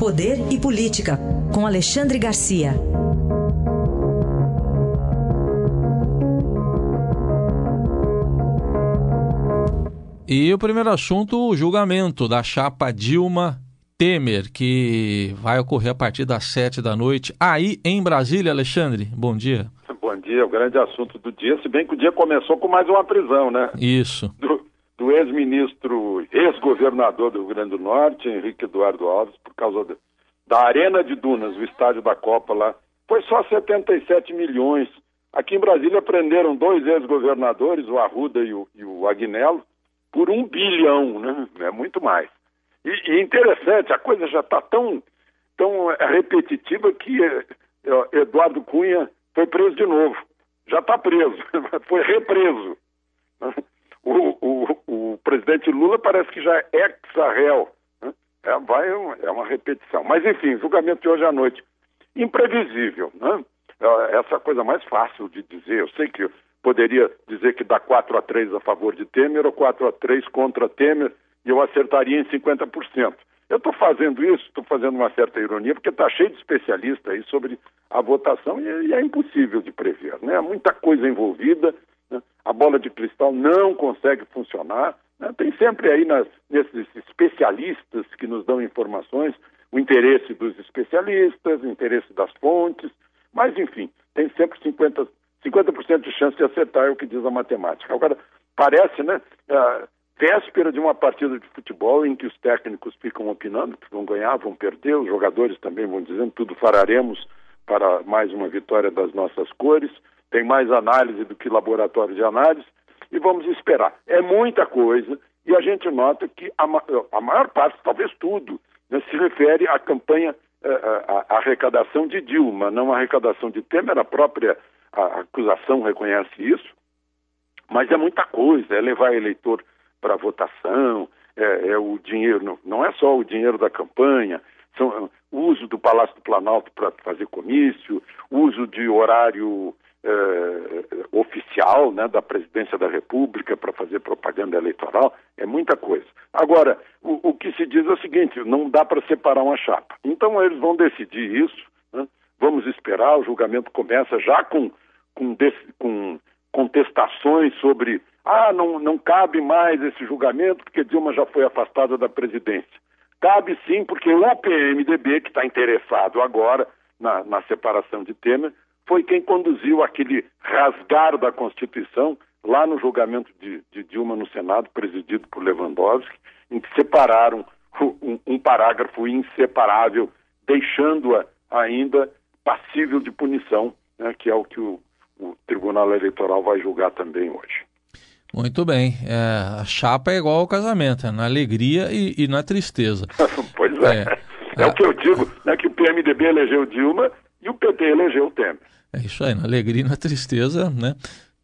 Poder e Política, com Alexandre Garcia. E o primeiro assunto, o julgamento da chapa Dilma Temer, que vai ocorrer a partir das sete da noite, aí em Brasília, Alexandre. Bom dia. Bom dia, o grande assunto do dia, se bem que o dia começou com mais uma prisão, né? Isso. Do, ex-ministro, ex-governador do Rio Grande do Norte, Henrique Eduardo Alves, por causa de, da Arena de Dunas, o estádio da Copa lá. Foi só 77 milhões. Aqui em Brasília prenderam dois ex-governadores, o Arruda e o, e o Agnello, por um bilhão, né? É muito mais. E, e interessante, a coisa já está tão, tão é, repetitiva que é, Eduardo Cunha foi preso de novo. Já está preso, foi represo. Presidente Lula parece que já é ex-réu. Né? É, vai, é uma repetição. Mas, enfim, julgamento de hoje à noite. Imprevisível. Né? É, essa coisa mais fácil de dizer. Eu sei que poderia dizer que dá 4 a 3 a favor de Temer ou 4 a 3 contra Temer e eu acertaria em 50%. Eu estou fazendo isso, estou fazendo uma certa ironia, porque está cheio de especialistas aí sobre a votação e, e, é impossível de prever. Né? Muita coisa envolvida? A bola de cristal não consegue funcionar. Né? Tem sempre aí nas, nesses especialistas que nos dão informações o interesse dos especialistas, o interesse das fontes, mas enfim, tem sempre 50%, 50 de chance de acertar, é o que diz a matemática. Agora, parece, né? Uh, véspera de uma partida de futebol em que os técnicos ficam opinando que vão ganhar, vão perder, os jogadores também vão dizendo tudo fararemos para mais uma vitória das nossas cores. Tem mais análise do que laboratório de análise e vamos esperar. É muita coisa e a gente nota que a, a maior parte, talvez tudo, né, se refere à campanha, à, à arrecadação de Dilma, não à arrecadação de Temer, a própria a acusação reconhece isso, mas é muita coisa, é levar eleitor para votação, é, é, o dinheiro, não, é só o dinheiro da campanha, são o uso do Palácio do Planalto para fazer comício, uso de horário é, oficial né, da presidência da República para fazer propaganda eleitoral, é muita coisa. Agora, o, o, que se diz é o seguinte: não dá para separar uma chapa. Então eles vão decidir isso, né, vamos esperar, o julgamento começa já com, com, com contestações sobre ah, não, não cabe mais esse julgamento porque Dilma já foi afastada da presidência. Cabe sim, porque o PMDB, que está interessado agora na, na separação de Temer, foi quem conduziu aquele rasgar da Constituição lá no julgamento de, de Dilma no Senado, presidido por Lewandowski, em que separaram um, um parágrafo inseparável, deixando-a ainda passível de punição, né, que é o que o, o Tribunal Eleitoral vai julgar também hoje. Muito bem. É, a chapa é igual ao casamento, é na alegria e, e na tristeza. pois é. É, é o que eu digo, né, que o PMDB elegeu Dilma e o PT elegeu o Temer. É isso aí, na alegria e na tristeza, né?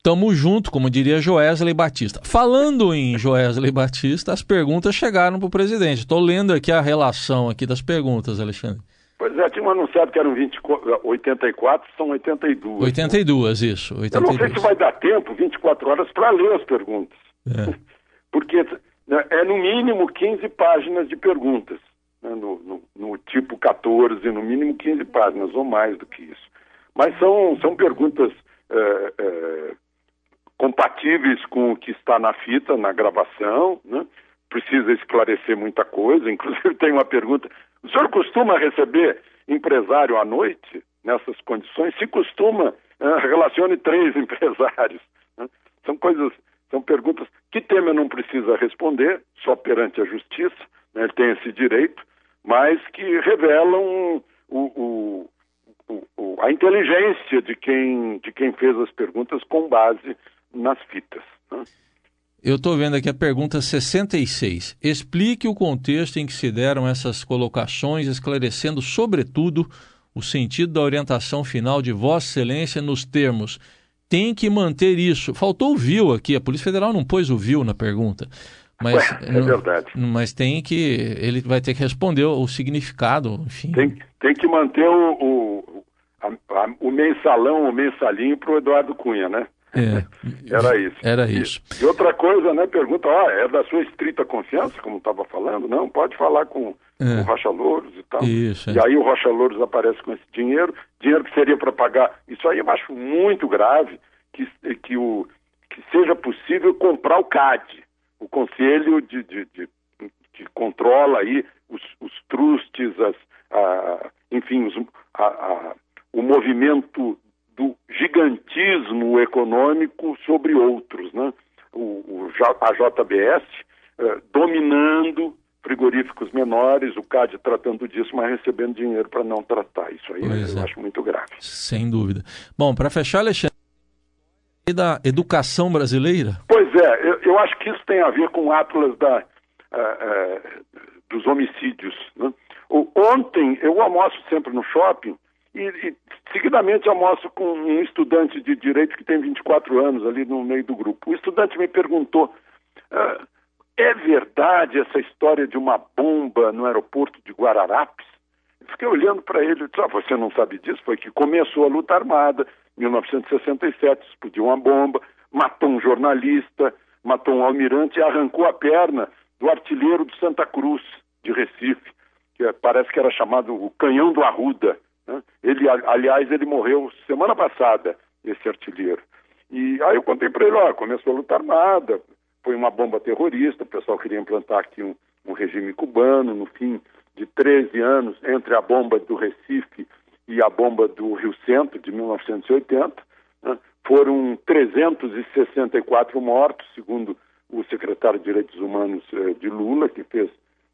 Tamo junto, como diria Joesley Batista. Falando em Joesley Batista, as perguntas chegaram para o presidente. Estou lendo aqui a relação aqui das perguntas, Alexandre. Pois é, tinham anunciado que eram 20, 84, são 82. 82, né? isso. 82. Eu não sei se vai dar tempo, 24 horas, para ler as perguntas. É. Porque né, é no mínimo 15 páginas de perguntas. Né, no, no, no, tipo 14, no mínimo 15 páginas, ou mais do que isso. Mas são, são perguntas é, é, compatíveis com o que está na fita, na gravação, né? precisa esclarecer muita coisa. Inclusive, tem uma pergunta: o senhor costuma receber empresário à noite nessas condições? Se costuma, uh, relacione três empresários. Né? São coisas, são perguntas que Temer não precisa responder, só perante a justiça, né? ele tem esse direito, mas que revelam o, o, a inteligência de quem, de quem fez as perguntas com base nas fitas. Né? Eu estou vendo aqui a pergunta 66. Explique o contexto em que se deram essas colocações, esclarecendo, sobretudo, o sentido da orientação final de Vossa Excelência nos termos. Tem que manter isso. Faltou o viu aqui, a Polícia Federal não pôs o viu na pergunta. Mas, Ué, é verdade. mas tem que. Ele vai ter que responder o significado, enfim. Tem, tem que manter o, o, a, o mensalão, o mensalinho para o Eduardo Cunha, né? É, era isso. Era isso. E, e, outra coisa, né? Pergunta, ó, é da sua estrita confiança, como estava falando? Não, pode falar com, é. com o Rocha Louros e tal. Isso, é. E aí o Rocha Louros aparece com esse dinheiro, dinheiro que seria para pagar. Isso aí eu acho muito grave que, que, o, que seja possível comprar o CAD, o Conselho de, de, de que controla aí os, os trustes, as, a, enfim, os, a, a, o movimento do gigantismo econômico sobre outros, né? O, o a JBS eh, dominando frigoríficos menores, o CAD tratando disso, mas recebendo dinheiro para não tratar. Isso aí pois eu é. acho muito grave. Sem dúvida. Bom, para fechar, Alexandre, e da educação brasileira? Pois é, eu, eu, acho que isso tem a ver com o Atlas da, uh, uh, dos homicídios. Né? Ontem, eu almoço sempre no shopping e, e, seguidamente almoço com um estudante de direito que tem 24 anos ali no meio do grupo. O estudante me perguntou: uh, é verdade essa história de uma bomba no aeroporto de Guararapes? Eu fiquei olhando para ele e disse: ah, você não sabe disso? Foi que começou a luta armada, 1967, explodiu uma bomba, matou um jornalista, matou um almirante e arrancou a perna do artilheiro de Santa Cruz, de Recife, que é, parece que era chamado o Canhão do Arruda. Né? Ele, aliás, ele morreu semana passada, esse artilheiro. E aí eu contei para ele, ó, começou a luta armada, foi uma bomba terrorista, o pessoal queria implantar aqui um, um regime cubano, no fim de 13 anos, entre a bomba do Recife e a bomba do Rio Centro, de 1980, né? foram 364 mortos, segundo o secretário de Direitos Humanos eh, de Lula, que fez,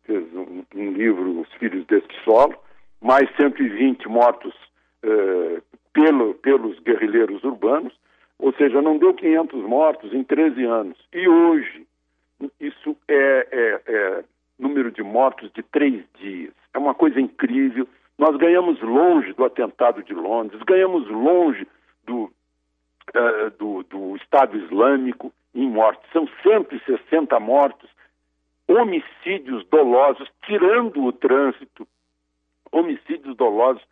fez um, um, livro, Os Filhos deste Solo, mais 120 mortos eh, pelo, pelos guerrilheiros urbanos, ou seja, não deu 500 mortos em 13 anos. E hoje, isso é, é, é número de mortos de três dias. É uma coisa incrível. Nós ganhamos longe do atentado de Londres, ganhamos longe do, uh, do, do Estado Islâmico em mortes. São 160 mortos, homicídios dolosos, tirando o trânsito, homicídios dolosos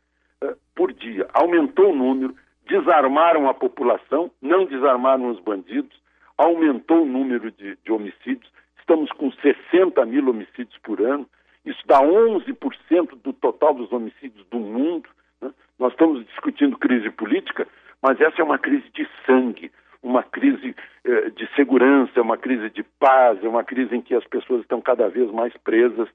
uh, por dia. Aumentou o número, desarmaram a população, não desarmaram os bandidos, aumentou o número de, de homicídios. Estamos com 60 mil homicídios por ano. Isso dá 11% do total dos homicídios do mundo. Né? Nós estamos discutindo crise política, mas essa é uma crise de sangue uma crise eh, de segurança, uma crise de paz, uma crise em que as pessoas estão cada vez mais presas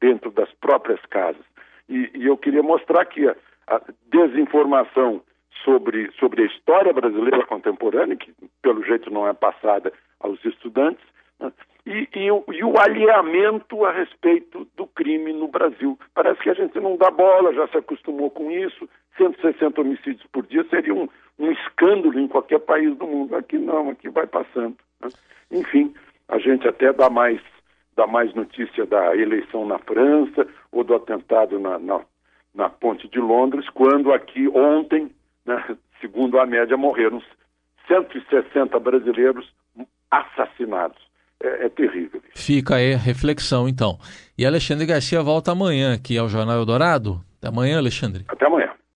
dentro das próprias casas. E, e eu queria mostrar que a, a, desinformação sobre, sobre a história brasileira contemporânea, que pelo jeito não é passada aos estudantes, né? e, e, o, e o alinhamento a respeito do crime no Brasil. Parece que a gente não dá bola, já se acostumou com isso, 160 homicídios por dia seria um, um escândalo em qualquer país do mundo. Aqui não, aqui vai passando. Né? Enfim, a gente até dá mais, dá mais notícia da eleição na França ou do atentado na, na, na ponte de Londres, quando aqui ontem, né, segundo a média, morreram 160 brasileiros assassinados. É, é, terrível. Fica aí a reflexão, então. E Alexandre Garcia volta amanhã aqui ao Jornal Eldorado. Até amanhã, Alexandre. Até amanhã.